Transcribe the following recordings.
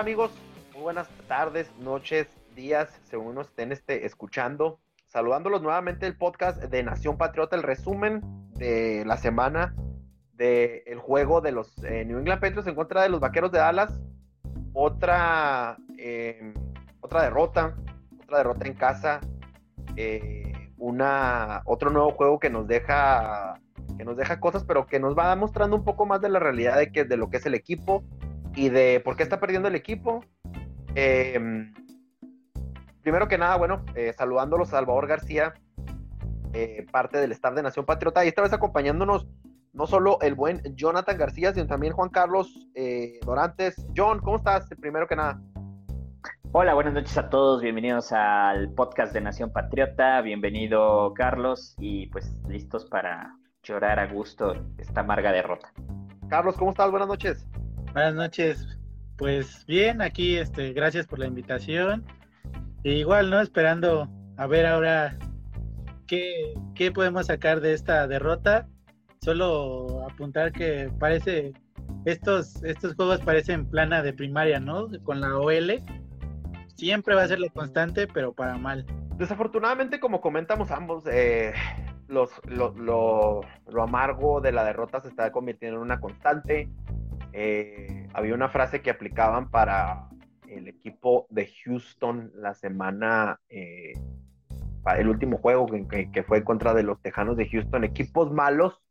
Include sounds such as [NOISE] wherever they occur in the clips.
Amigos? Muy buenas tardes, noches, días, según nos estén este, escuchando. Saludándolos nuevamente el podcast de Nación Patriota, el resumen de la semana del juego de los eh, New England Patriots en contra de los Vaqueros de Dallas. Otra, em, otra derrota, otra derrota en casa. Eh, una, otro nuevo juego que nos deja que nos deja cosas, pero que nos va mostrando un poco más de la realidad de, que, de lo que es el equipo, y de por qué está perdiendo el equipo. Em, primero que nada, bueno, eh, saludándolos a Salvador García, eh, parte del staff de Nación Patriota, y esta vez acompañándonos no solo el buen Jonathan García, sino también Juan Carlos eh, Dorantes. John, ¿cómo estás? Primero que nada. Hola, buenas noches a todos, bienvenidos al podcast de Nación Patriota, bienvenido Carlos y pues listos para llorar a gusto esta amarga derrota. Carlos, ¿cómo estás? Buenas noches. Buenas noches. Pues bien, aquí este, gracias por la invitación. E igual, ¿no? Esperando a ver ahora qué, qué podemos sacar de esta derrota. Solo apuntar que parece, estos, estos juegos parecen plana de primaria, ¿no? Con la OL. Siempre va a ser la constante, pero para mal. Desafortunadamente, como comentamos ambos, eh, los, lo, lo, lo, amargo de la derrota se está convirtiendo en una constante. Eh, había una frase que aplicaban para el equipo de Houston la semana, eh, para el último juego que, fue contra de los Tejanos de Houston. Equipos malos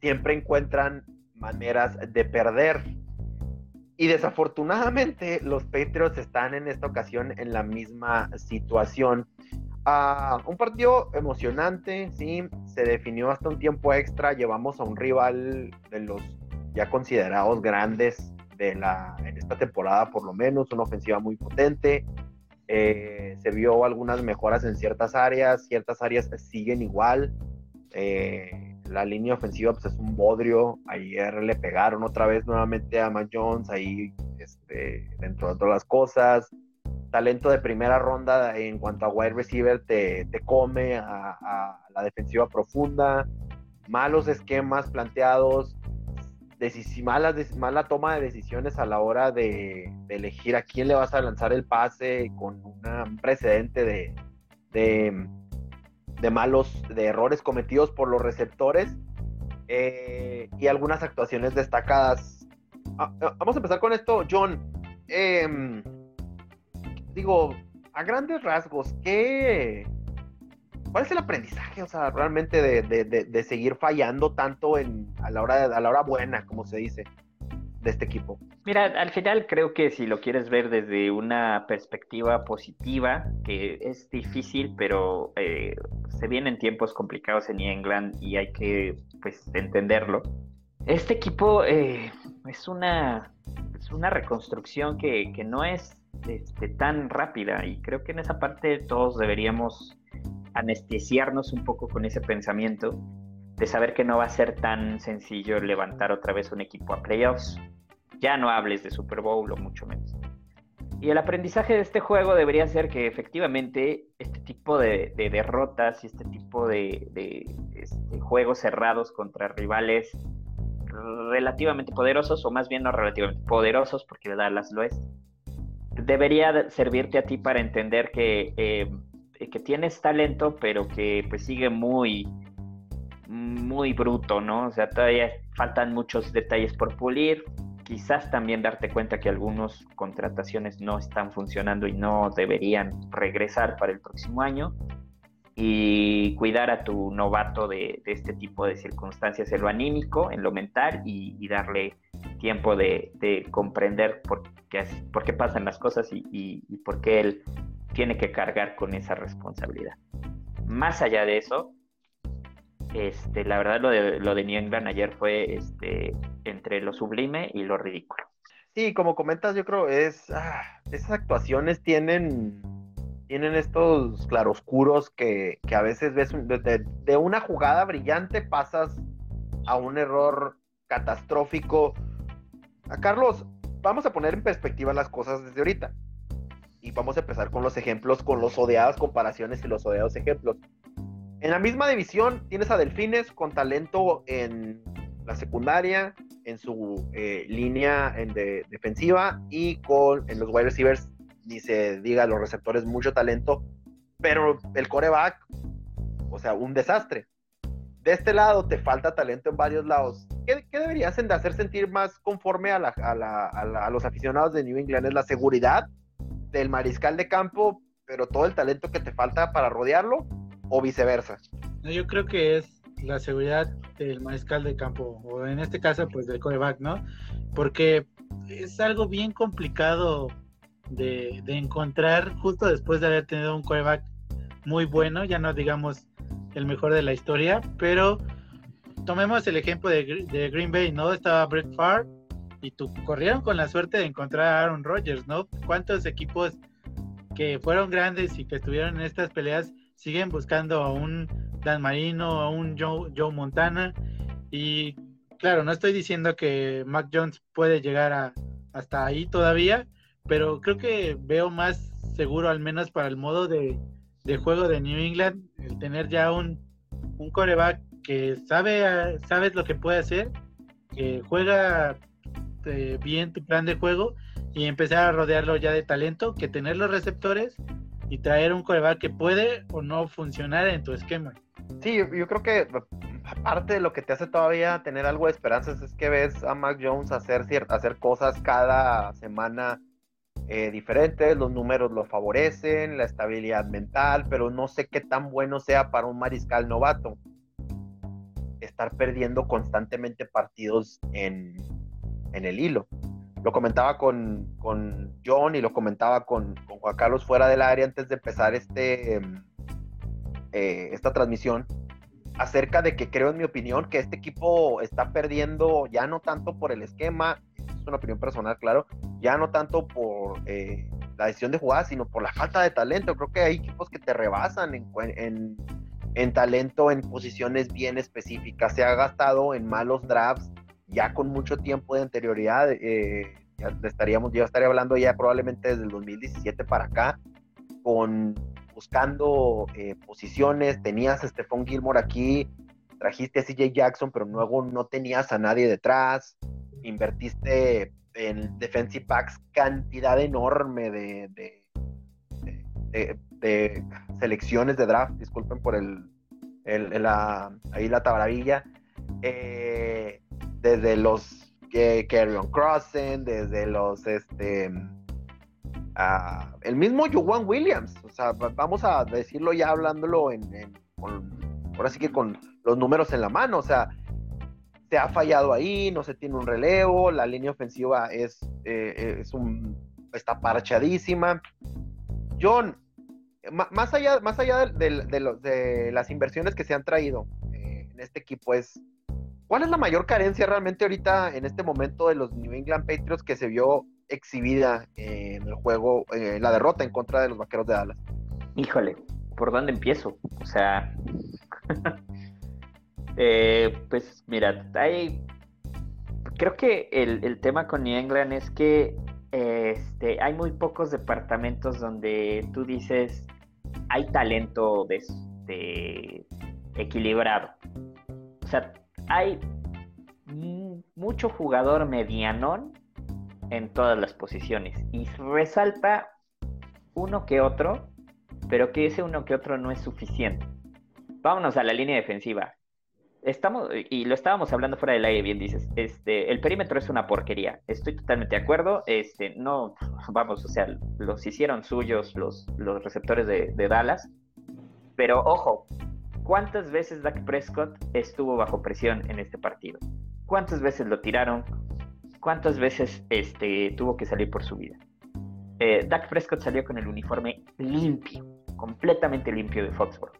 siempre encuentran maneras de perder. Y desafortunadamente los Patriots están en esta ocasión en la misma situación. Uh, un partido emocionante, sí, se definió hasta un tiempo extra, llevamos a un rival de los ya considerados grandes de la, en esta temporada, por lo menos, una ofensiva muy potente. Eh, se vio algunas mejoras en ciertas áreas, ciertas áreas siguen igual. Eh, la línea ofensiva pues, es un bodrio. Ayer le pegaron otra vez nuevamente a Jones ahí este, dentro de todas las cosas. Talento de primera ronda en cuanto a wide receiver te, te come a la defensiva profunda. Malos esquemas planteados mala, mala toma de decisiones a la hora de, elegir a quién le vas a lanzar el pase con un precedente de, de, malos, de errores cometidos por los receptores eh, y algunas actuaciones destacadas. Ah, ah, vamos a empezar con esto, John. Em, digo, a grandes rasgos, ¿qué, ¿Cuál es el aprendizaje, o sea, realmente de, seguir fallando tanto en, a, la hora, a la hora buena, como se dice, de este equipo? Mira, al final creo que si lo quieres ver desde una perspectiva positiva, que es difícil, pero eh, se vienen tiempos complicados en England y hay que pues entenderlo. Este equipo eh, es, una, es una reconstrucción que, que no es este, tan rápida y creo que en esa parte todos deberíamos anestesiarnos un poco con ese pensamiento de saber que no va a ser tan sencillo levantar otra vez un equipo a playoffs. Ya no hables de Super Bowl o mucho menos. Y el aprendizaje de este juego debería ser que efectivamente este tipo de, derrotas y este tipo de, este, juegos cerrados contra rivales relativamente poderosos, o más bien no relativamente poderosos, porque Dallas lo es, debería servirte a ti para entender que eh, que tienes talento, pero que pues sigue muy, muy bruto, ¿no? O sea, todavía faltan muchos detalles por pulir. Quizás también darte cuenta que algunas contrataciones no están funcionando y no deberían regresar para el próximo año. Y cuidar a tu novato de, este tipo de circunstancias en lo anímico, en lo mental y, darle tiempo de, comprender por qué, por qué pasan las cosas y, y por qué él tiene que cargar con esa responsabilidad. Más allá de eso, este, la verdad lo de, lo de New England ayer fue este, entre lo sublime y lo ridículo. Sí, como comentas, yo creo es ah, esas actuaciones tienen tienen estos claroscuros que, que a veces ves de, de, una jugada brillante pasas a un error catastrófico. A Carlos, vamos a poner en perspectiva las cosas desde ahorita. Y vamos a empezar con los ejemplos, con los odiadas comparaciones y los odiados ejemplos. En la misma división tienes a Delfines con talento en la secundaria, en su eh, línea en de, defensiva y con en los wide receivers, ni se diga los receptores, mucho talento, pero el coreback, o sea, un desastre. De este lado te falta talento en varios lados. ¿Qué, qué deberías de hacer sentir más conforme a, la, a, la, a, los aficionados de New England? ¿Es la seguridad del mariscal de campo, pero todo el talento que te falta para rodearlo? o viceversa? Yo creo que es la seguridad del mariscal de campo, o en este caso, pues del coreback, ¿no? Porque es algo bien complicado de, encontrar justo después de haber tenido un coreback muy bueno, ya no digamos el mejor de la historia, pero tomemos el ejemplo de, Green Bay, ¿no? Estaba Brett Favre y tú corrieron con la suerte de encontrar a Aaron Rodgers, ¿no? ¿Cuántos equipos que fueron grandes y que estuvieron en estas peleas siguen buscando a un Dan Marino, a un Joe, Joe Montana. Y claro, no estoy diciendo que Mac Jones puede llegar a, hasta ahí todavía, pero creo que veo más seguro, al menos para el modo de, juego de New England, el tener ya un, un coreback que sabe, sabes lo que puede hacer, que juega eh, bien tu plan de juego y empezar a rodearlo ya de talento, que tener los receptores y traer un coreback que puede o no funcionar en tu esquema. Sí, yo, creo que aparte de lo que te hace todavía tener algo de esperanzas es que ves a Mac Jones hacer, hacer cosas cada semana eh, diferentes, los números lo favorecen, la estabilidad mental, pero no sé qué tan bueno sea para un mariscal novato. Estar perdiendo constantemente partidos en, en el hilo. Lo comentaba con, John y lo comentaba con, Juan Carlos fuera del área antes de empezar este, eh, esta transmisión, acerca de que creo, en mi opinión, que este equipo está perdiendo ya no tanto por el esquema, es una opinión personal, claro, ya no tanto por eh, la decisión de jugar, sino por la falta de talento. Creo que hay equipos que te rebasan en, en talento en posiciones bien específicas. Se ha gastado en malos drafts ya con mucho tiempo de anterioridad, eh, ya estaríamos, yo estaría hablando ya probablemente desde el 2017 para acá, con buscando eh, posiciones, tenías a Stephon Gilmore aquí, trajiste a CJ Jackson, pero luego no tenías a nadie detrás, invertiste en defensive backs cantidad enorme de, de, selecciones de draft, disculpen por el, el, ahí la tabravilla. Eh, desde los que Carrion Crossen, desde los este el mismo Juwan Williams, o sea, vamos a decirlo ya hablándolo en, ahora sí que con los números en la mano, o sea, se ha fallado ahí, no se tiene un relevo, la línea ofensiva es, eh, un está parchadísima. John, más allá, más allá de, de, las inversiones que se han traído eh, en este equipo, es ¿Cuál es la mayor carencia realmente ahorita en este momento de los New England Patriots que se vio exhibida en el juego, en la derrota en contra de los Vaqueros de Dallas? Híjole, ¿por dónde empiezo? O sea, [LAUGHS] eh, pues mira, hay, creo que el, tema con New England es que este, hay muy pocos departamentos donde tú dices hay talento de, de equilibrado. O sea, hay mucho jugador medianón en todas las posiciones y resalta uno que otro, pero que ese uno que otro no es suficiente. Vámonos a la línea defensiva. Estamos, y lo estábamos hablando fuera del aire, bien dices, este, el perímetro es una porquería. Estoy totalmente de acuerdo. Este, no, vamos, o sea, los hicieron suyos los, los receptores de, de Dallas. Pero ojo, ¿Cuántas veces Dak Prescott estuvo bajo presión en este partido? ¿Cuántas veces lo tiraron? ¿Cuántas veces este, tuvo que salir por su vida? Eh, Dak Prescott salió con el uniforme limpio, completamente limpio de Foxborough.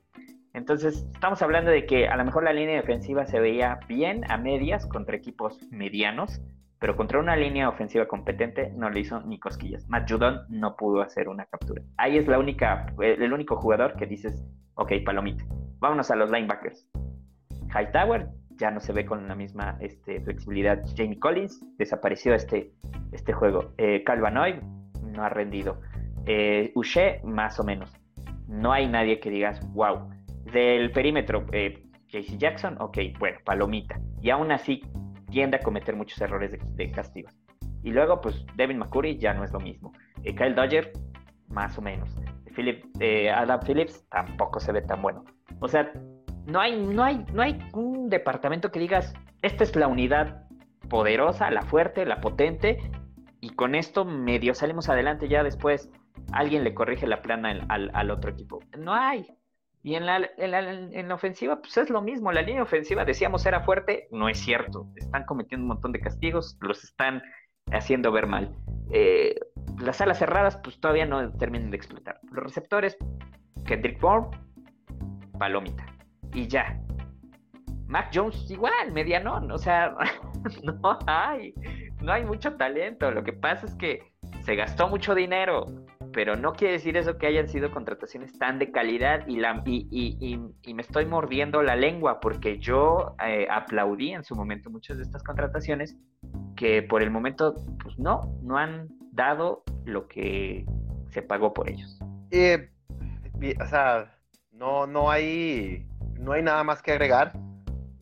Entonces, estamos hablando de que a lo mejor la línea defensiva se veía bien a medias contra equipos medianos, pero contra una línea ofensiva competente no le hizo ni cosquillas. Matt Judon no pudo hacer una captura. Ahí es la única, el único jugador que dices, ok, palomita. Vámonos a los linebackers. Hightower ya no se ve con la misma este, flexibilidad. Jamie Collins desapareció este, este juego. Eh, Calvanoy no ha rendido. Eh, Uche, más o menos. No hay nadie que digas, wow. Del perímetro, eh, JC Jackson, ok, bueno, palomita. Y aún así tiende a cometer muchos errores de, castigo. Y luego, pues, Devin McCurry ya no es lo mismo. Eh, Kyle Dodger, más o menos. Philip, eh, Adam Phillips tampoco se ve tan bueno. O sea, no hay, no, hay, no hay un departamento que digas, esta es la unidad poderosa, la fuerte, la potente, y con esto medio salimos adelante ya después alguien le corrige la plana al otro equipo. No hay. Y en la, en la, ofensiva, pues es lo mismo. La línea ofensiva, decíamos, era fuerte. No es cierto. Están cometiendo un montón de castigos, los están haciendo ver mal. Eh, las alas cerradas, pues todavía no terminan de explotar. Los receptores, Kendrick Bourne, palomita. Y ya. Mac Jones, igual, medianón. O sea, [LAUGHS] no hay. No hay mucho talento. Lo que pasa es que se gastó mucho dinero pero no quiere decir eso que hayan sido contrataciones tan de calidad y, la, y, me estoy mordiendo la lengua porque yo eh, aplaudí en su momento muchas de estas contrataciones que por el momento pues no, no han dado lo que se pagó por ellos. Eh, o sea, no, no, hay, no hay nada más que agregar.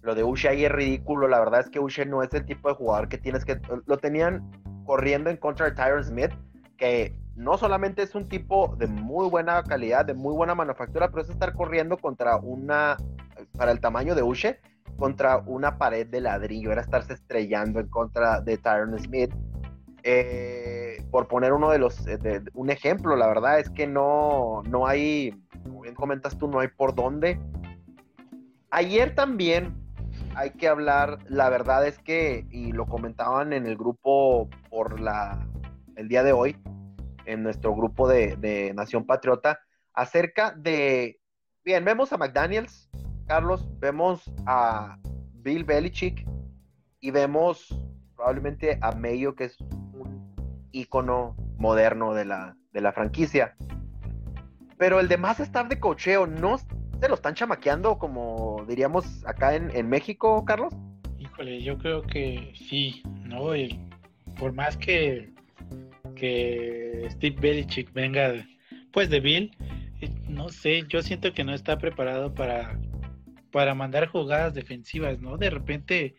Lo de Uche ahí es ridículo. La verdad es que Uche no es el tipo de jugador que tienes que. Lo tenían corriendo en contra de Tyron Smith, que no solamente es un tipo de muy buena calidad, de muy buena manufactura, pero es estar corriendo contra una, para el tamaño de Uche, contra una pared de ladrillo, era estarse estrellando en contra de Tyron Smith. Eh, por poner uno de los, eh, un ejemplo, la verdad es que no, no hay, como bien comentas tú, no hay por dónde. Ayer también hay que hablar, la verdad es que, y lo comentaban en el grupo por la, el día de hoy, en nuestro grupo de, Nación Patriota acerca de, bien, vemos a McDaniels, Carlos, vemos a Bill Belichick y vemos probablemente a Mayo, que es un ícono moderno de la, de la franquicia. Pero el demás staff de cocheo no se lo están chamaqueando como diríamos acá en, México, Carlos. Híjole, yo creo que sí, ¿no? por más que que Steve Belichick venga pues de Bill, eh, no sé, yo siento que no está preparado para, para mandar jugadas defensivas, ¿no? De repente,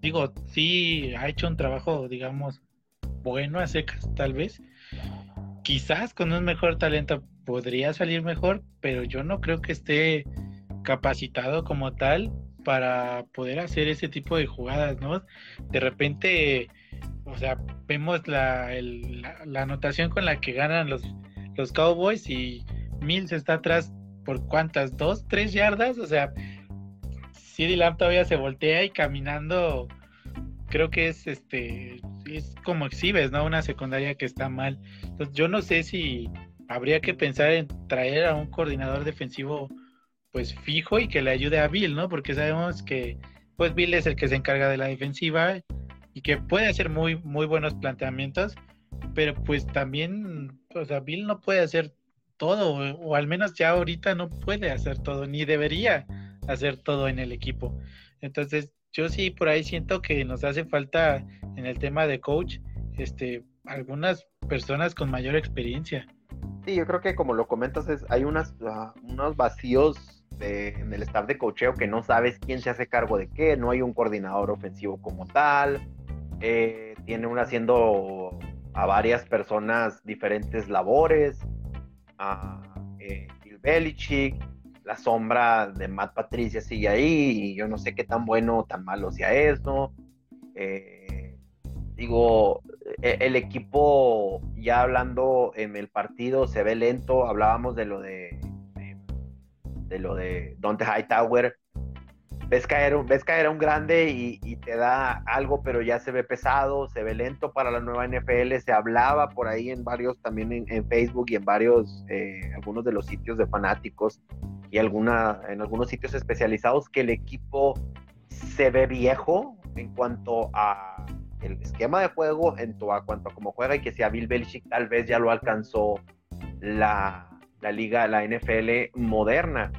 digo, sí ha hecho un trabajo, digamos, bueno a secas, tal vez. Quizás con un mejor talento podría salir mejor, pero yo no creo que esté capacitado como tal para poder hacer ese tipo de jugadas, ¿no? De repente o sea, vemos la, anotación con la que ganan los, los Cowboys y Mills está atrás por cuántas, dos, tres yardas, o sea, CD Lamb todavía se voltea y caminando, creo que es este, es como exhibes, ¿no? Una secundaria que está mal. Entonces yo no sé si habría que pensar en traer a un coordinador defensivo pues fijo y que le ayude a Bill, ¿no? Porque sabemos que pues Bill es el que se encarga de la defensiva y que puede hacer muy, muy buenos planteamientos, pero pues también, o sea, Bill no puede hacer todo, o, al menos ya ahorita no puede hacer todo, ni debería hacer todo en el equipo. Entonces, yo sí por ahí siento que nos hace falta en el tema de coach, este, algunas personas con mayor experiencia. Sí, yo creo que como lo comentas, es, hay unas, ah, unos vacíos en el staff de cocheo que no sabes quién se hace cargo de qué, no hay un coordinador ofensivo como tal, eh, tiene uno haciendo a varias personas diferentes labores, a eh, Bill Belichick, la sombra de Matt Patricia sigue ahí, y yo no sé qué tan bueno o tan malo sea eso. Eh, digo, e, el equipo ya hablando en el partido se ve lento, hablábamos de lo de, de, lo de Dante Hightower, ves caer, ves caer a un grande y, te da algo, pero ya se ve pesado, se ve lento para la nueva NFL. Se hablaba por ahí en varios, también en, Facebook y en varios, eh, algunos de los sitios de fanáticos, y alguna, en algunos sitios especializados que el equipo se ve viejo en cuanto a el esquema de juego, en cuanto a cómo juega y que si a Bill Belichick tal vez ya lo alcanzó la, la liga, la NFL moderna.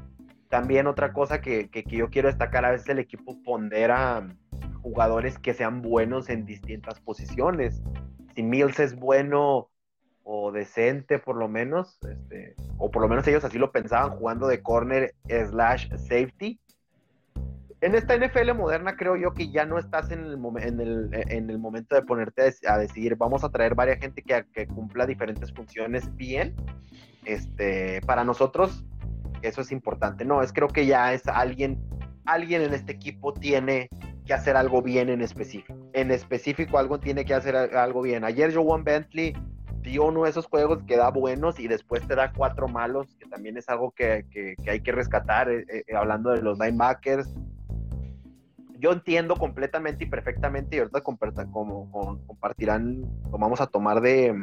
También otra cosa que, que, yo quiero destacar, a veces el equipo pondera jugadores que sean buenos en distintas posiciones. Si Mills es bueno o decente por lo menos, este, o por lo menos ellos así lo pensaban jugando de corner slash safety. En esta NFL moderna creo yo que ya no estás en el, en el, en el momento de ponerte a, decidir, vamos a traer varias gente que, que cumpla diferentes funciones bien. Este, para nosotros eso es importante. No, es creo que ya es alguien, alguien en este equipo tiene que hacer algo bien en específico. En específico, algo tiene que hacer algo bien. Ayer Joan Bentley dio uno de esos juegos que da buenos y después te da cuatro malos, que también es algo que, hay que rescatar, eh, eh, hablando de los linebackers. Yo entiendo completamente y perfectamente, y ahorita como, compartirán, lo vamos a tomar de,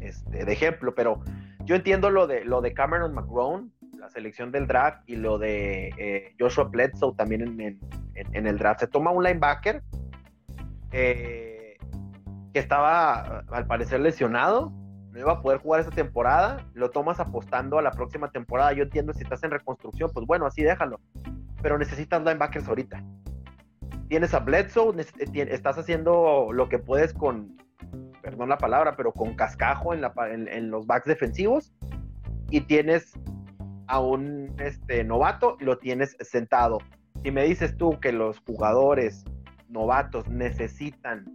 este, de ejemplo, pero yo entiendo lo de, lo de Cameron McGrone, la selección del draft, y lo de eh, Joshua Bledsoe también en, el draft. Se toma un linebacker. Eh, que estaba al parecer lesionado, no iba a poder jugar esa temporada, lo tomas apostando a la próxima temporada. Yo entiendo si estás en reconstrucción, pues bueno, así déjalo. Pero necesitas linebackers ahorita. Tienes a Bledsoe, eh, estás haciendo lo que puedes con, perdón la palabra, pero con cascajo en, en, los backs defensivos. Y tienes a un este, novato y lo tienes sentado. Si me dices tú que los jugadores novatos necesitan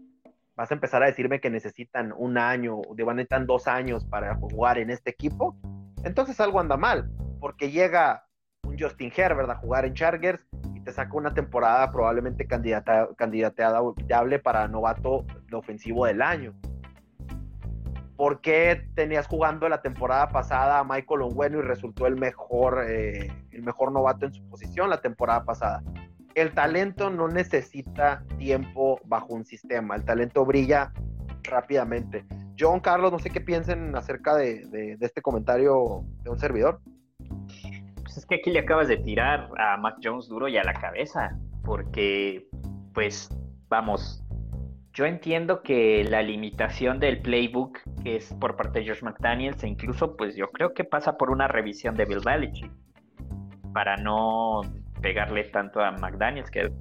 vas a empezar a decirme que necesitan un año, o necesitan dos años para jugar en este equipo, entonces algo anda mal, porque llega un Justin Herbert a jugar en Chargers y te saca una temporada probablemente candidata, candidateable para novato ofensivo del año. ¿Por qué tenías jugando la temporada pasada a Michael Ongueno y resultó el mejor, eh, el mejor novato en su posición la temporada pasada? el talento no necesita tiempo bajo un sistema, el talento brilla rápidamente. John Carlos, no sé qué piensen acerca de, este comentario de un servidor. Pues es que aquí le acabas de tirar a Mac Jones duro y a la cabeza, porque, pues, vamos, yo entiendo que la limitación del playbook que es por parte de Josh McDaniels e incluso, pues, yo creo que pasa por una revisión de Bill Belichick para no pegarle tanto a McDaniels, que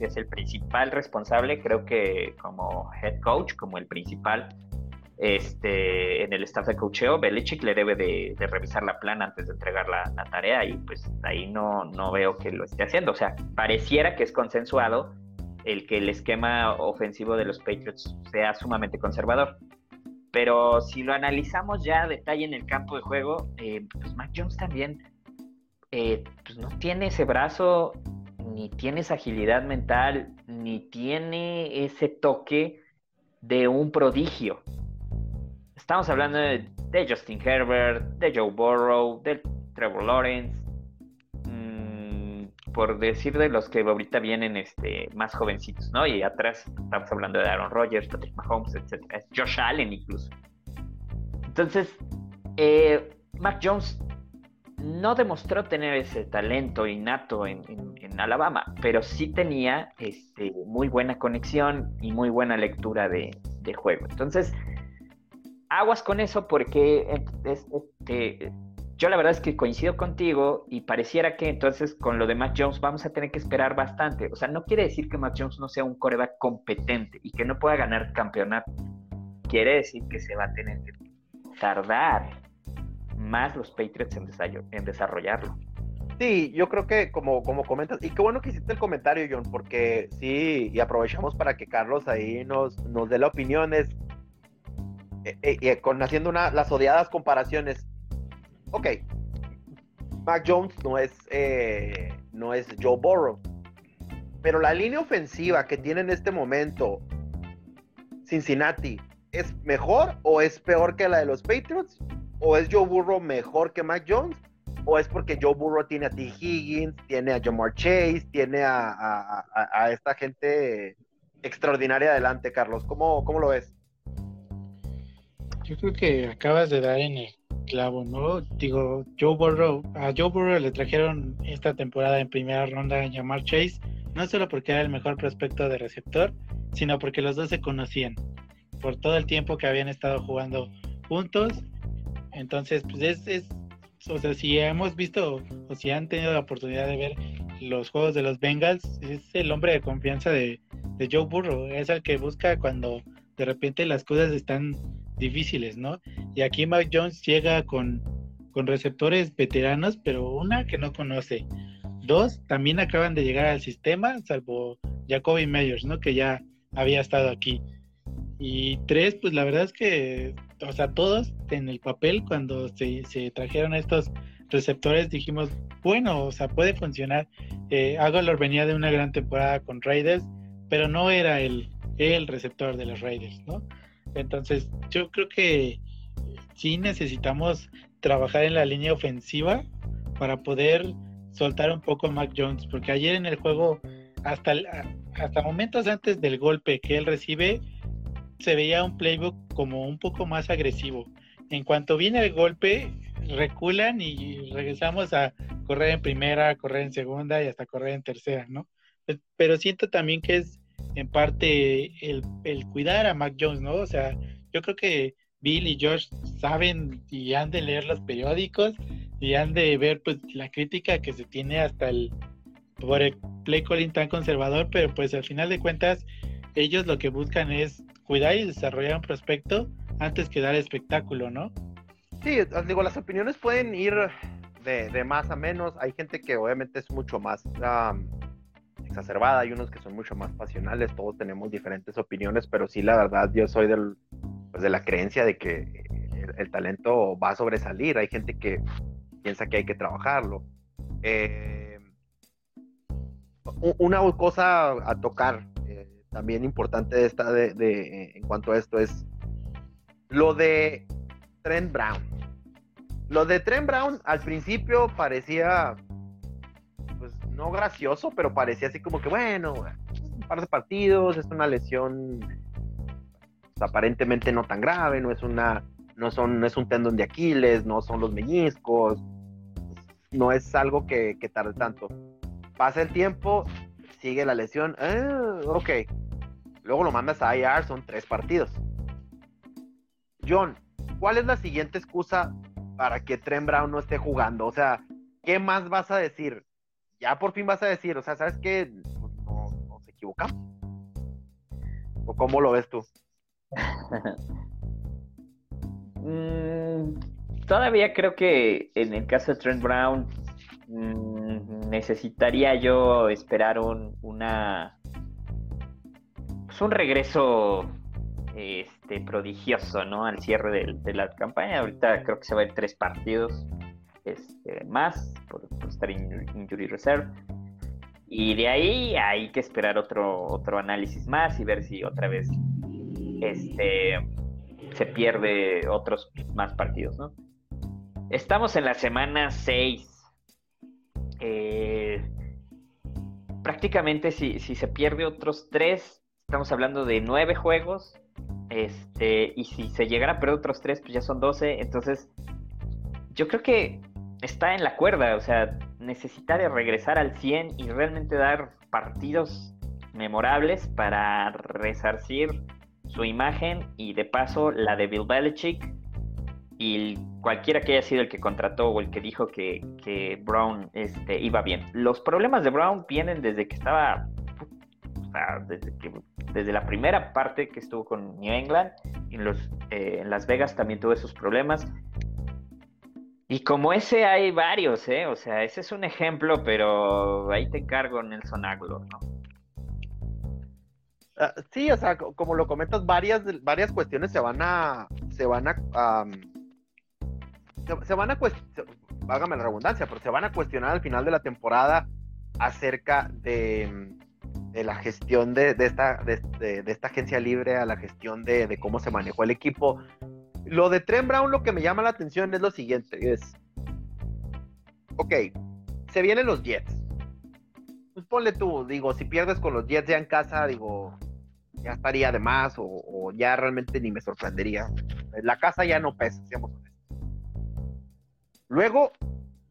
es el principal responsable, creo que como head coach, como el principal este, en el staff de coacheo, Belichick le debe de, revisar la plana antes de entregar la, tarea y pues ahí no, no veo que lo esté haciendo. O sea, pareciera que es consensuado el que el esquema ofensivo de los Patriots sea sumamente conservador. Pero si lo analizamos ya a detalle en el campo de juego, eh, pues Mac Jones también eh, pues no tiene ese brazo, ni tiene esa agilidad mental, ni tiene ese toque de un prodigio. Estamos hablando de, Justin Herbert, de Joe Burrow, de Trevor Lawrence, por decir de los que ahorita vienen este, más jovencitos, ¿no? Y atrás estamos hablando de Aaron Rodgers, Patrick Mahomes, etc. Josh Allen incluso. Entonces, eh, Mac Jones no demostró tener ese talento innato en, Alabama, pero sí tenía este, muy buena conexión y muy buena lectura de, juego. Entonces, aguas con eso porque este, yo la verdad es que coincido contigo y pareciera que entonces con lo de Mac Jones vamos a tener que esperar bastante. O sea, no quiere decir que Mac Jones no sea un coreback competente y que no pueda ganar campeonato. Quiere decir que se va a tener que tardar más los Patriots en, desarrollarlo. Sí, yo creo que como, como comentas, y qué bueno que hiciste el comentario, John, porque sí, y aprovechamos para que Carlos ahí nos, nos dé la opinión, es, eh, eh, con haciendo una, las odiadas comparaciones. Ok, Mac Jones no es, eh, no es Joe Burrow, pero la línea ofensiva que tiene en este momento Cincinnati, ¿es mejor o es peor que la de los Patriots? o es Joe Burrow mejor que Mac Jones, o es porque Joe Burrow tiene a T. Higgins, tiene a Jamar Chase, tiene a, esta gente extraordinaria adelante, Carlos. ¿Cómo, ¿Cómo lo ves? Yo creo que acabas de dar en el clavo, ¿no? Digo, Joe Burrow, a Joe Burrow le trajeron esta temporada en primera ronda a llamar Chase, no solo porque era el mejor prospecto de receptor, sino porque los dos se conocían por todo el tiempo que habían estado jugando juntos. Entonces, pues es, es o sea, si hemos visto o si han tenido la oportunidad de ver los juegos de los Bengals, es el hombre de confianza de, de Joe Burrow, es el que busca cuando de repente las cosas están difíciles, ¿no? Y aquí Mike Jones llega con, con receptores veteranos, pero una que no conoce. Dos, también acaban de llegar al sistema, salvo Jacoby Meyers, ¿no? Que ya había estado aquí. Y tres, pues la verdad es que, o sea, todos en el papel, cuando se, se trajeron estos receptores, dijimos, bueno, o sea, puede funcionar. Eh, venía de una gran temporada con Raiders, pero no era el, el receptor de los Raiders, ¿no? Entonces, yo creo que sí necesitamos trabajar en la línea ofensiva para poder soltar un poco a Mac Jones, porque ayer en el juego, hasta, hasta momentos antes del golpe que él recibe, se veía un playbook como un poco más agresivo. En cuanto viene el golpe, reculan y regresamos a correr en primera, correr en segunda y hasta correr en tercera, ¿no? Pero siento también que es en parte el, el cuidar a Mac Jones, ¿no? O sea, yo creo que Bill y George saben y han de leer los periódicos y han de ver pues la crítica que se tiene hasta el por el play calling tan conservador, pero pues al final de cuentas ellos lo que buscan es cuidar y desarrollar un prospecto antes que dar espectáculo, ¿no? Sí, digo, las opiniones pueden ir de, de más a menos. Hay gente que obviamente es mucho más exacerbada, hay unos que son mucho más pasionales, todos tenemos diferentes opiniones, pero sí, la verdad, yo soy del, pues, de la creencia de que el, talento va a sobresalir. Hay gente que piensa que hay que trabajarlo. Eh, una cosa a tocar eh, también importante esta de, de, en cuanto a esto es lo de Trent Brown. Lo de Trent Brown al principio parecía no gracioso, pero parecía así como que, bueno, un par de partidos, es una lesión pues, aparentemente no tan grave, no es una, no son, no es un tendón de Aquiles, no son los meñiscos, no es algo que, que tarde tanto. Pasa el tiempo, sigue la lesión, ah, ok, luego lo mandas a IR, son tres partidos. John, ¿cuál es la siguiente excusa para que Trent Brown no esté jugando? O sea, ¿qué más vas a decir? Ya por fin vas a decir, o sea, ¿sabes qué? Pues, no, no se equivocamos. ¿O cómo lo ves tú? [LAUGHS] Mm, todavía creo que en el caso de Trent Brown mm, necesitaría yo esperar un, una pues un regreso este prodigioso, ¿no? Al cierre de, la campaña. Ahorita creo que se va a ir tres partidos este, más por, estar en injury reserve. Y de ahí hay que esperar otro, otro análisis más y ver si otra vez este, se pierde otros más partidos, ¿no? Estamos en la semana 6. Eh, prácticamente si, si, se pierde otros 3, estamos hablando de 9 juegos. Este, y si se llegara a perder otros 3, pues ya son 12. Entonces, yo creo que está en la cuerda, o sea, necesitaría regresar al 100 y realmente dar partidos memorables para resarcir su imagen y de paso la de Bill Belichick y cualquiera que haya sido el que contrató o el que dijo que, Brown este, iba bien. Los problemas de Brown vienen desde que estaba, desde, que, desde la primera parte que estuvo con New England, en, los, eh, en Las Vegas también tuvo esos problemas. Y como ese hay varios, ¿eh? O sea, ese es un ejemplo, pero ahí te encargo Nelson Aguilar, ¿no? Ah, sí, o sea, como lo comentas, varias, varias cuestiones se van a, se van a, se, van a cuestionar, vágame la redundancia, pero se van a cuestionar al final de la temporada acerca de, de la gestión de, de esta, de, de, esta agencia libre, a la gestión de, cómo se manejó el equipo, lo de Trent Brown lo que me llama la atención es lo siguiente, es, ok, se vienen los Jets. Pues ponle tú, digo, si pierdes con los Jets ya en casa, digo, ya estaría de más o, ya realmente ni me sorprendería. La casa ya no pesa, seamos honestos. Luego,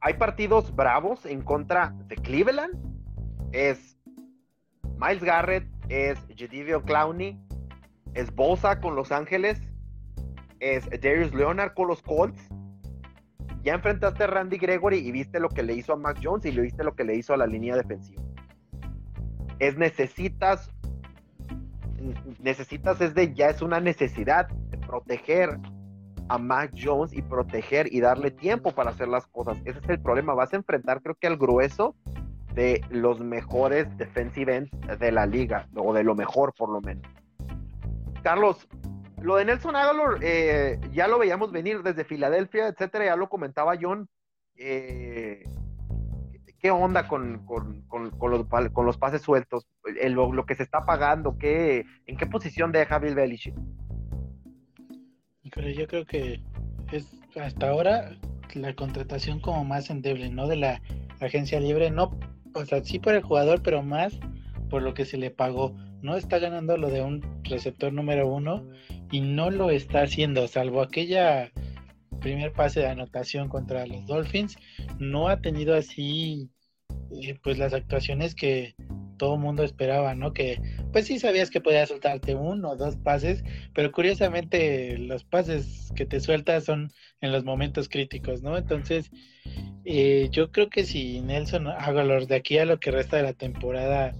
hay partidos bravos en contra de Cleveland. Es Miles Garrett, es Jedivio Clowney, es Bosa con Los Ángeles, es Darius Leonard con los Colts. Ya enfrentaste a Randy Gregory y viste lo que le hizo a Mac Jones y le viste lo que le hizo a la línea defensiva. Es necesitas, necesitas es de, ya es una necesidad de proteger a Mac Jones y proteger y darle tiempo para hacer las cosas. Ese es el problema. Vas a enfrentar, creo que al grueso de los mejores defensive ends de la liga, o de lo mejor por lo menos. Carlos, lo de Nelson Aguilar eh, ya lo veíamos venir desde Filadelfia, etcétera, ya lo comentaba John. Eh, ¿Qué onda con, los, pases sueltos? lo, que se está pagando, ¿qué, ¿en qué posición deja Bill Belichick? Yo creo que es hasta ahora la contratación como más endeble, ¿no? De la agencia libre, no, o sea, sí por el jugador, pero más por lo que se le pagó. No está ganando lo de un receptor número uno y no lo está haciendo, salvo aquella primer pase de anotación contra los Dolphins, no ha tenido así eh, pues las actuaciones que todo mundo esperaba, ¿no? Que pues sí sabías que podía soltarte uno o dos pases, pero curiosamente los pases que te sueltas son en los momentos críticos, ¿no? Entonces, eh, yo creo que si Nelson Aguilar de aquí a lo que resta de la temporada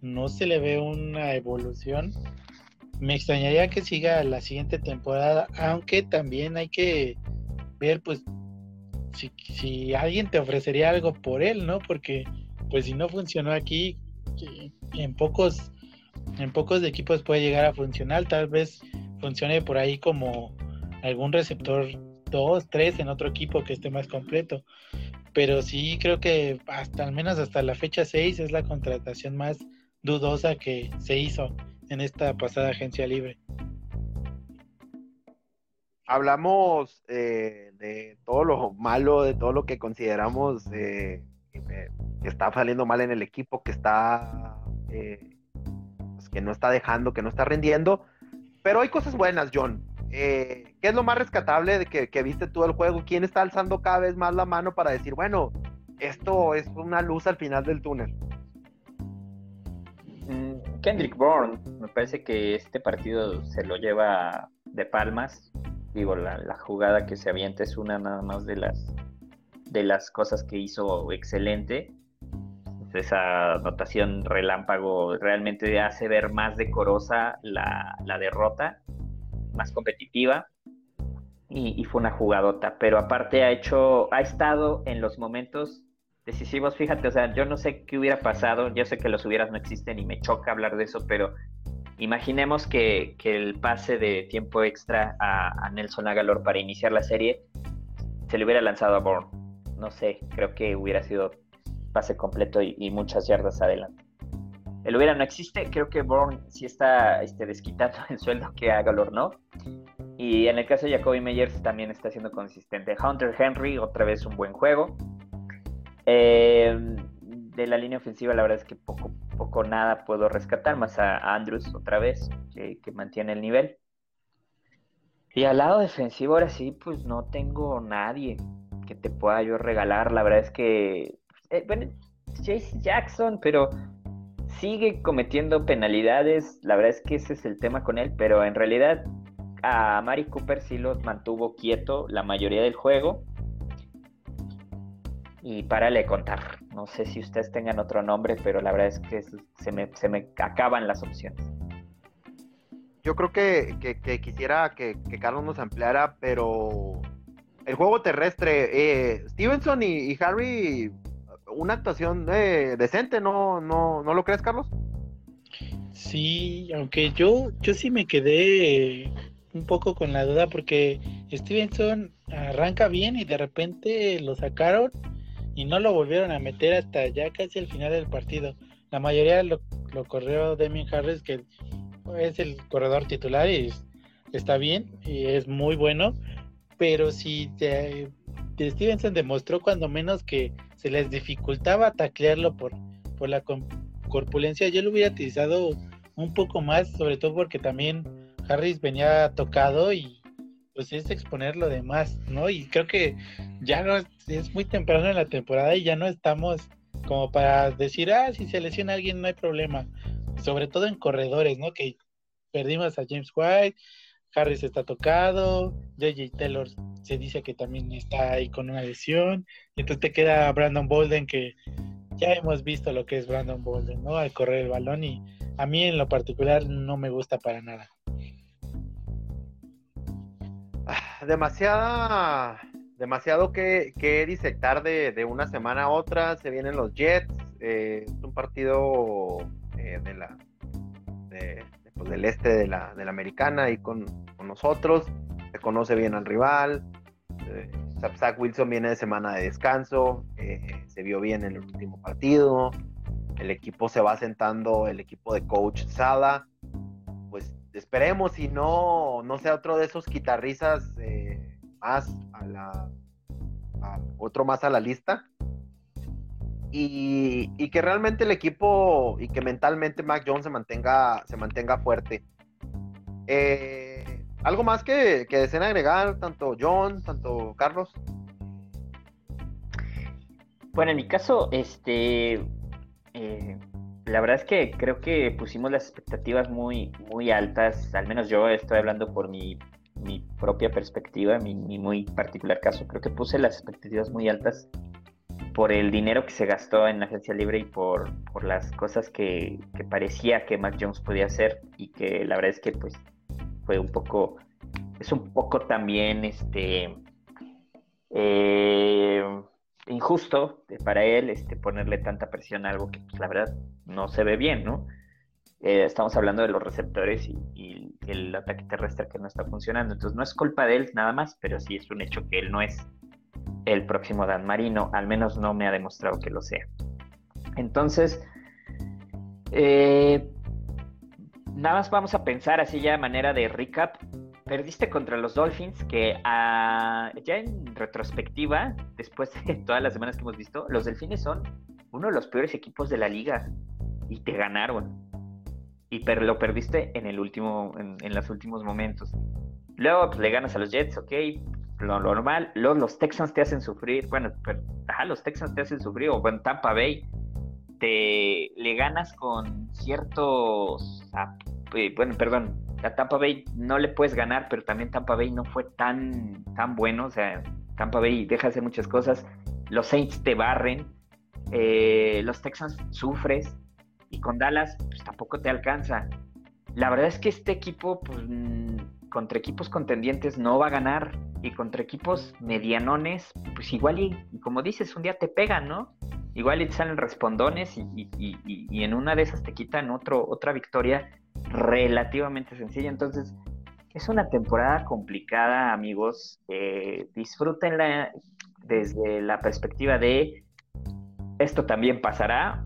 no se le ve una evolución, me extrañaría que siga la siguiente temporada, aunque también hay que ver, pues, si, alguien te ofrecería algo por él, ¿no? Porque, pues, si no funcionó aquí, en pocos en pocos equipos puede llegar a funcionar, tal vez funcione por ahí como algún receptor 2, 3 en otro equipo que esté más completo. Pero sí creo que hasta al menos hasta la fecha 6 es la contratación más dudosa que se hizo en esta pasada agencia libre. Hablamos eh, de todo lo malo, de todo lo que consideramos eh, que está saliendo mal en el equipo, que está eh, pues, que no está dejando, que no está rindiendo. Pero hay cosas buenas, John. Eh, ¿Qué es lo más rescatable de que, viste tú el juego? ¿Quién está alzando cada vez más la mano para decir, bueno, esto es una luz al final del túnel? Kendrick Bourne, me parece que este partido se lo lleva de palmas. Digo, la, la jugada que se avienta es una nada más de las de las cosas que hizo excelente. Esa anotación relámpago realmente hace ver más decorosa la, derrota, más competitiva. Y, fue una jugadota. Pero aparte ha hecho, ha estado en los momentos decisivos. Fíjate, o sea, yo no sé qué hubiera pasado. Yo sé que los hubieras no existen y me choca hablar de eso, pero imaginemos que, el pase de tiempo extra a, Nelson Agalor para iniciar la serie se le hubiera lanzado a Bourne no sé, creo que hubiera sido pase completo y, muchas yardas adelante. El hubiera no existe, creo que Bourne sí está este, desquitando [LAUGHS] el sueldo que haga no. Y en el caso de Jacoby Meyers también está siendo consistente. Hunter Henry, otra vez un buen juego. Eh, de la línea ofensiva, la verdad es que poco, poco nada puedo rescatar, más a Andrews otra vez, que, mantiene el nivel. Y al lado defensivo, ahora sí, pues no tengo nadie que te pueda yo regalar. La verdad es que, eh, bueno, Jackson, pero sigue cometiendo penalidades. La verdad es que ese es el tema con él, pero en realidad a Mari Cooper sí lo mantuvo quieto la mayoría del juego. Y párale contar. No sé si ustedes tengan otro nombre, pero la verdad es que se me, se me acaban las opciones. Yo creo que, quisiera que, que Carlos nos ampliara, pero el juego terrestre, eh, Stevenson y, Harry, una actuación eh, decente, ¿no, ¿no, ¿no lo crees, Carlos? Sí, aunque yo, yo sí me quedé un poco con la duda porque Stevenson arranca bien y de repente lo sacaron y no lo volvieron a meter hasta ya casi el final del partido. La mayoría lo, lo corrió Demian Harris, que es el corredor titular y está bien y es muy bueno, pero si Stevenson demostró cuando menos que se les dificultaba taclearlo por, por la corpulencia, yo lo hubiera utilizado un poco más, sobre todo porque también Harris venía tocado y pues es exponer lo demás, ¿no? Y creo que ya no es, muy temprano en la temporada y ya no estamos como para decir, ah, si se lesiona alguien no hay problema. Sobre todo en corredores, ¿no? Que perdimos a James White, Harris está tocado, JJ Taylor se dice que también está ahí con una lesión, y entonces te queda Brandon Bolden que ya hemos visto lo que es Brandon Bolden, ¿no? Al correr el balón y a mí en lo particular no me gusta para nada. Ah, demasiada, demasiado que, que disectar de, una semana a otra. Se vienen los Jets. Eh, es un partido eh, de la, pues, del este de la, de la americana y con, nosotros. Se conoce bien al rival. Eh, Wilson viene de semana de descanso. se vio bien en el último partido. El equipo se va sentando, el equipo de coach Sada esperemos y no, no sea otro de esos guitarrizas eh, más a la otro más a la lista. Y, que realmente el equipo y que mentalmente Mac Jones se mantenga se mantenga fuerte. Eh, algo más que, que deseen agregar tanto John tanto Carlos bueno en mi caso este eh, la verdad es que creo que pusimos las expectativas muy, muy altas, al menos yo estoy hablando por mi, propia perspectiva, mi, muy particular caso, creo que puse las expectativas muy altas por el dinero que se gastó en la agencia libre y por, por las cosas que, parecía que Mac Jones podía hacer y que la verdad es que pues fue un poco, es un poco también este... Eh, injusto para él este, ponerle tanta presión a algo que pues, la verdad no se ve bien, ¿no? Eh, estamos hablando de los receptores y, el ataque terrestre que no está funcionando. Entonces no es culpa de él nada más, pero sí es un hecho que él no es el próximo Dan Marino, al menos no me ha demostrado que lo sea. Entonces, eh, nada más vamos a pensar así ya de manera de recap perdiste contra los Dolphins, que ah, ya en retrospectiva, después de [LAUGHS] todas las semanas que hemos visto, los Delfines son uno de los peores equipos de la liga y te ganaron. Y lo perdiste en el último, en, los últimos momentos. Luego pues, le ganas a los Jets, ok, lo, normal. Luego los Texans te hacen sufrir. Bueno, ajá, los Texans te hacen sufrir. O bueno, Tampa Bay te le ganas con ciertos, ah, eh, bueno, perdón, a Tampa Bay no le puedes ganar, pero también Tampa Bay no fue tan, tan bueno. O sea, Tampa Bay deja hacer muchas cosas. Los Saints te barren. Eh, los Texans sufres. Y con Dallas, pues tampoco te alcanza. La verdad es que este equipo, pues, mm, contra equipos contendientes no va a ganar. Y contra equipos medianones, pues igual y, como dices, un día te pegan, ¿no? Igual y salen respondones y, y, en una de esas te quitan otro, otra victoria relativamente sencilla. Entonces, es una temporada complicada, amigos. Eh, disfrútenla desde la perspectiva de esto también pasará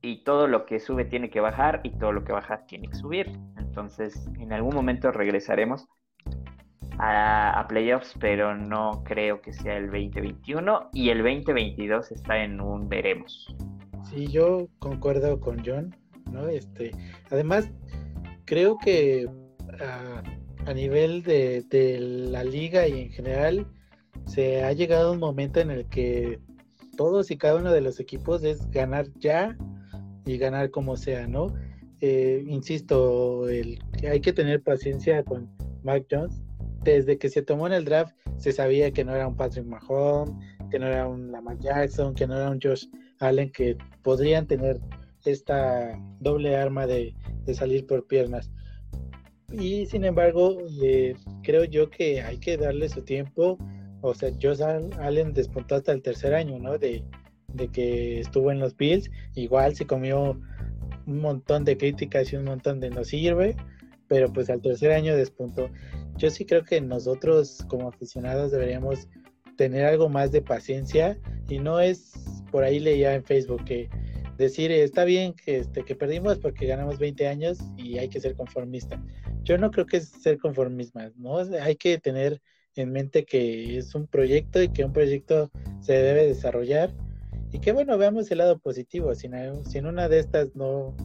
y todo lo que sube tiene que bajar y todo lo que baja tiene que subir. Entonces, en algún momento regresaremos a, playoffs, pero no creo que sea el 2021 y el 2022 está en un veremos. Sí, yo concuerdo con John, ¿no? Este, además, creo que a, nivel de, la liga y en general se ha llegado un momento en el que todos y cada uno de los equipos es ganar ya y ganar como sea, ¿no? Eh, insisto, el, hay que tener paciencia con Mike Jones. Desde que se tomó en el draft se sabía que no era un Patrick Mahomes, que no era un Lamar Jackson, que no era un Josh Allen, que podrían tener esta doble arma de, salir por piernas. Y sin embargo, creo yo que hay que darle su tiempo. O sea, Josh Allen despuntó hasta el tercer año, ¿no? De, que estuvo en los Bills. Igual se comió un montón de críticas y un montón de no sirve, pero pues al tercer año despuntó. Yo sí creo que nosotros como aficionados deberíamos tener algo más de paciencia y no es por ahí leía en Facebook que decir está bien que, este, que perdimos porque ganamos 20 años y hay que ser conformista. Yo no creo que es ser conformista, ¿no? Hay que tener en mente que es un proyecto y que un proyecto se debe desarrollar y que bueno, veamos el lado positivo, si en, una de estas no,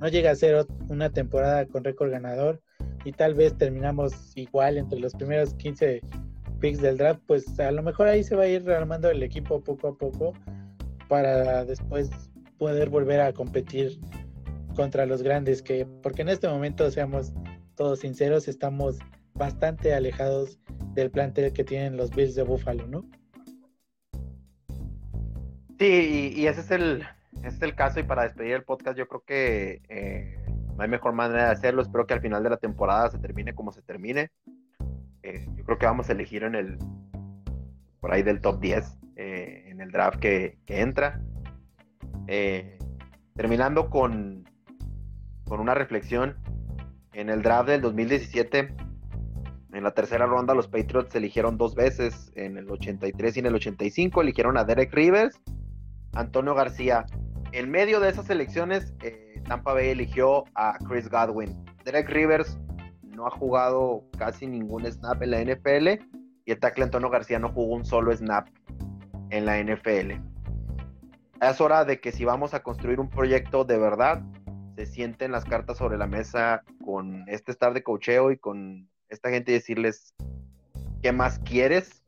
no llega a ser una temporada con récord ganador, y tal vez terminamos igual entre los primeros 15 picks del draft, pues a lo mejor ahí se va a ir rearmando el equipo poco a poco para después poder volver a competir contra los grandes, que porque en este momento, seamos todos sinceros, estamos bastante alejados del plantel que tienen los Bills de Buffalo, ¿no? Sí, y, ese es el, es el caso y para despedir el podcast yo creo que eh, no hay mejor manera de hacerlo, espero que al final de la temporada se termine como se termine. Eh, yo creo que vamos a elegir en el, por ahí del top 10, eh, en el draft que, que entra. terminando con, con una reflexión. En el draft del 2017, en la tercera ronda, los Patriots eligieron dos veces, en el 83 y en el 85, eligieron a Derek Rivers, Antonio García. En medio de esas elecciones, eh, Tampa Bay eligió a Chris Godwin. Derek Rivers no ha jugado casi ningún snap en la NFL y el tackle Antonio García no jugó un solo snap en la NFL. Es hora de que si vamos a construir un proyecto de verdad, se sienten las cartas sobre la mesa con este estar de cocheo y con esta gente y decirles qué más quieres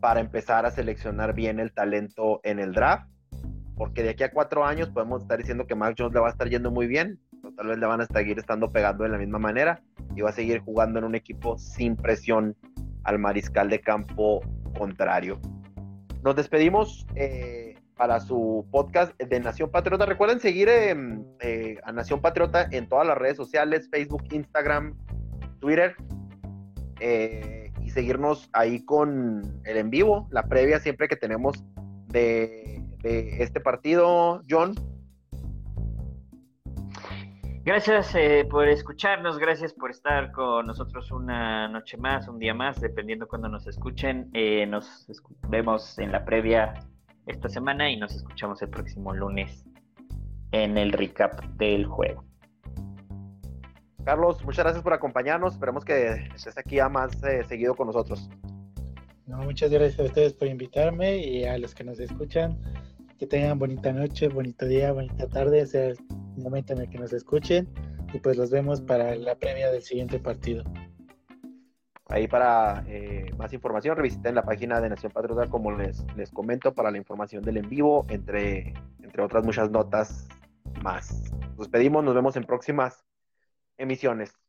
para empezar a seleccionar bien el talento en el draft. Porque de aquí a cuatro años podemos estar diciendo que Mac Jones le va a estar yendo muy bien, o tal vez le van a seguir estando pegando de la misma manera y va a seguir jugando en un equipo sin presión al mariscal de campo contrario. Nos despedimos. Eh, para su podcast de Nación Patriota. Recuerden seguir em, eh, a Nación Patriota en todas las redes sociales, Facebook, Instagram, Twitter. Eh, y seguirnos ahí con el en vivo, la previa siempre que tenemos de, este partido, John. Gracias eh, por escucharnos, gracias por estar con nosotros una noche más, un día más, dependiendo cuando nos escuchen. nos vemos en la previa esta semana y nos escuchamos el próximo lunes en el recap del juego. Carlos, muchas gracias por acompañarnos. Esperemos que estés aquí ya más eh, seguido con nosotros. No, muchas gracias a ustedes por invitarme y a los que nos escuchan. Que tengan bonita noche, bonito día, bonita tarde, sea el momento en el que nos escuchen. Y pues los vemos para la previa del siguiente partido. Ahí para eh, más información revisiten la página de Nación Patriota, como les, les comento, para la información del en vivo, entre, entre otras muchas notas más. Nos despedimos, nos vemos en próximas emisiones.